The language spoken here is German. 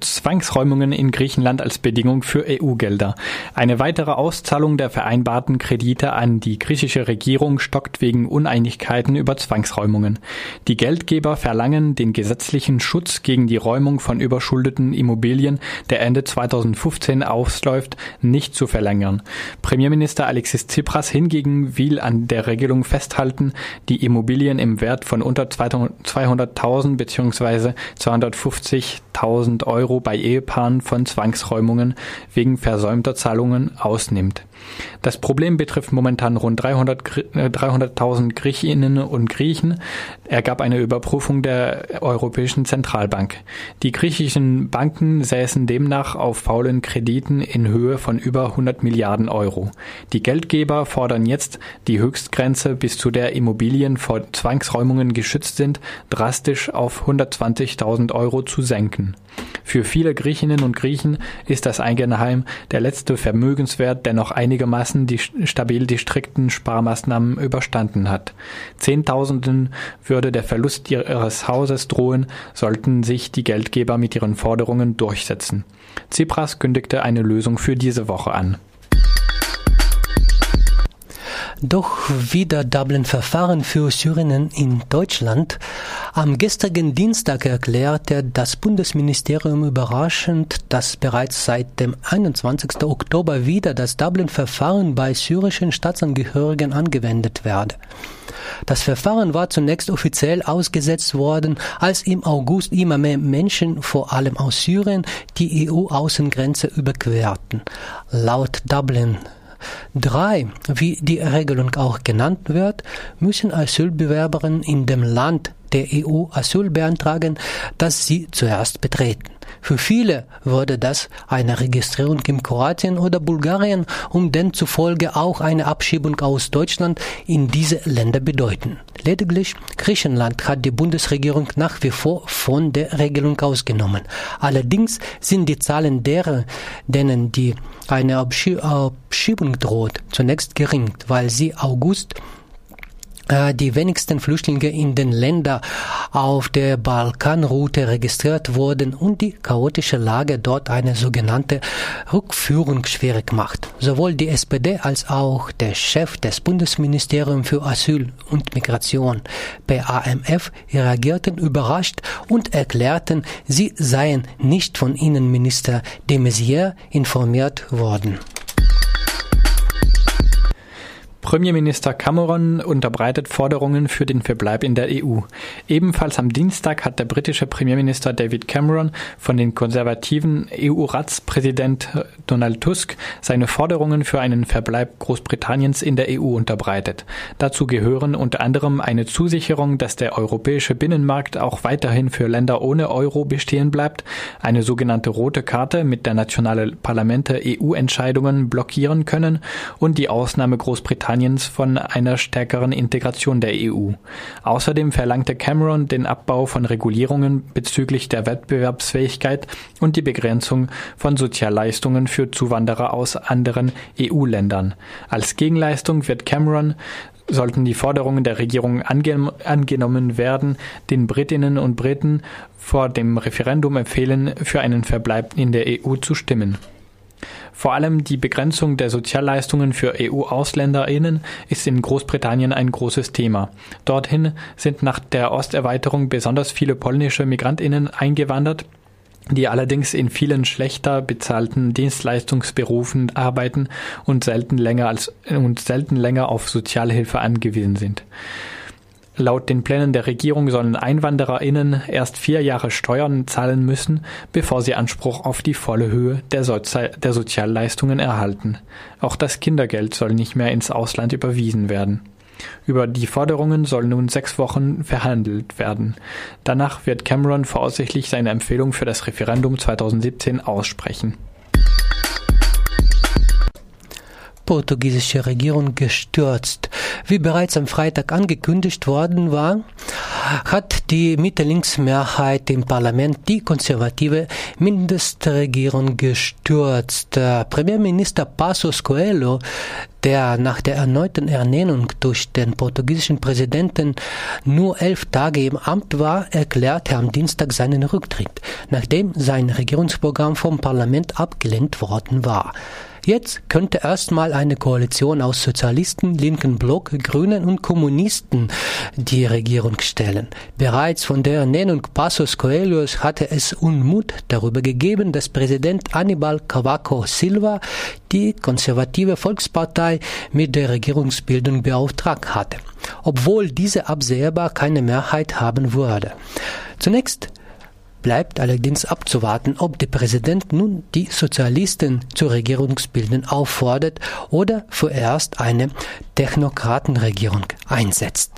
Zwangsräumungen in Griechenland als Bedingung für EU-Gelder. Eine weitere Auszahlung der vereinbarten Kredite an die griechische Regierung stockt wegen Uneinigkeiten über Zwangsräumungen. Die Geldgeber verlangen, den gesetzlichen Schutz gegen die Räumung von überschuldeten Immobilien, der Ende 2015 ausläuft, nicht zu verlängern. Premierminister Alexis Tsipras hingegen will an der Regelung festhalten, die Immobilien im Wert von unter 200.000 bzw. 250.000 Euro Euro bei Ehepaaren von Zwangsräumungen wegen versäumter Zahlungen ausnimmt. Das Problem betrifft momentan rund 300.000 300 Griechinnen und Griechen, ergab eine Überprüfung der Europäischen Zentralbank. Die griechischen Banken säßen demnach auf faulen Krediten in Höhe von über 100 Milliarden Euro. Die Geldgeber fordern jetzt, die Höchstgrenze, bis zu der Immobilien vor Zwangsräumungen geschützt sind, drastisch auf 120.000 Euro zu senken. Für viele Griechinnen und Griechen ist das Eigenheim der letzte Vermögenswert, der noch einigermaßen die, stabil die strikten Sparmaßnahmen überstanden hat. Zehntausenden würde der Verlust ihres Hauses drohen, sollten sich die Geldgeber mit ihren Forderungen durchsetzen. Tsipras kündigte eine Lösung für diese Woche an. Doch wieder Dublin-Verfahren für Syrinnen in Deutschland. Am gestrigen Dienstag erklärte das Bundesministerium überraschend, dass bereits seit dem 21. Oktober wieder das Dublin-Verfahren bei syrischen Staatsangehörigen angewendet werde. Das Verfahren war zunächst offiziell ausgesetzt worden, als im August immer mehr Menschen, vor allem aus Syrien, die EU-Außengrenze überquerten. Laut Dublin Drei, wie die Regelung auch genannt wird, müssen Asylbewerberinnen in dem Land der EU Asyl beantragen, das sie zuerst betreten. Für viele würde das eine Registrierung in Kroatien oder Bulgarien und demzufolge auch eine Abschiebung aus Deutschland in diese Länder bedeuten. Lediglich Griechenland hat die Bundesregierung nach wie vor von der Regelung ausgenommen. Allerdings sind die Zahlen derer, denen die eine Abschiebung droht, zunächst gering, weil sie August die wenigsten Flüchtlinge in den Ländern auf der Balkanroute registriert wurden und die chaotische Lage dort eine sogenannte Rückführung schwierig macht. Sowohl die SPD als auch der Chef des Bundesministeriums für Asyl und Migration, BAMF, reagierten überrascht und erklärten, sie seien nicht von Innenminister de Maizière informiert worden. Premierminister Cameron unterbreitet Forderungen für den Verbleib in der EU. Ebenfalls am Dienstag hat der britische Premierminister David Cameron von den konservativen EU-Ratspräsident Donald Tusk seine Forderungen für einen Verbleib Großbritanniens in der EU unterbreitet. Dazu gehören unter anderem eine Zusicherung, dass der europäische Binnenmarkt auch weiterhin für Länder ohne Euro bestehen bleibt, eine sogenannte rote Karte, mit der nationale Parlamente EU-Entscheidungen blockieren können und die Ausnahme Großbritanniens Großbritanniens von einer stärkeren Integration der EU. Außerdem verlangte Cameron den Abbau von Regulierungen bezüglich der Wettbewerbsfähigkeit und die Begrenzung von Sozialleistungen für Zuwanderer aus anderen EU-Ländern. Als Gegenleistung wird Cameron sollten die Forderungen der Regierung ange angenommen werden, den Britinnen und Briten vor dem Referendum empfehlen, für einen Verbleib in der EU zu stimmen. Vor allem die Begrenzung der Sozialleistungen für EU-AusländerInnen ist in Großbritannien ein großes Thema. Dorthin sind nach der Osterweiterung besonders viele polnische MigrantInnen eingewandert, die allerdings in vielen schlechter bezahlten Dienstleistungsberufen arbeiten und selten länger als und selten länger auf Sozialhilfe angewiesen sind. Laut den Plänen der Regierung sollen EinwandererInnen erst vier Jahre Steuern zahlen müssen, bevor sie Anspruch auf die volle Höhe der, Sozi der Sozialleistungen erhalten. Auch das Kindergeld soll nicht mehr ins Ausland überwiesen werden. Über die Forderungen soll nun sechs Wochen verhandelt werden. Danach wird Cameron voraussichtlich seine Empfehlung für das Referendum 2017 aussprechen. Portugiesische Regierung gestürzt. Wie bereits am Freitag angekündigt worden war, hat die Mitte-Links-Mehrheit im Parlament die konservative Mindestregierung gestürzt. Premierminister Passos Coelho der nach der erneuten Ernennung durch den portugiesischen Präsidenten nur elf Tage im Amt war, erklärte am Dienstag seinen Rücktritt, nachdem sein Regierungsprogramm vom Parlament abgelehnt worden war. Jetzt könnte erstmal eine Koalition aus Sozialisten, linken Block, Grünen und Kommunisten die Regierung stellen. Bereits von der Ernennung Passos Coelhos hatte es Unmut darüber gegeben, dass Präsident Anibal Cavaco Silva die konservative Volkspartei mit der Regierungsbildung beauftragt hatte, obwohl diese absehbar keine Mehrheit haben würde. Zunächst Bleibt allerdings abzuwarten, ob der Präsident nun die Sozialisten zur Regierungsbildung auffordert oder vorerst eine Technokratenregierung einsetzt.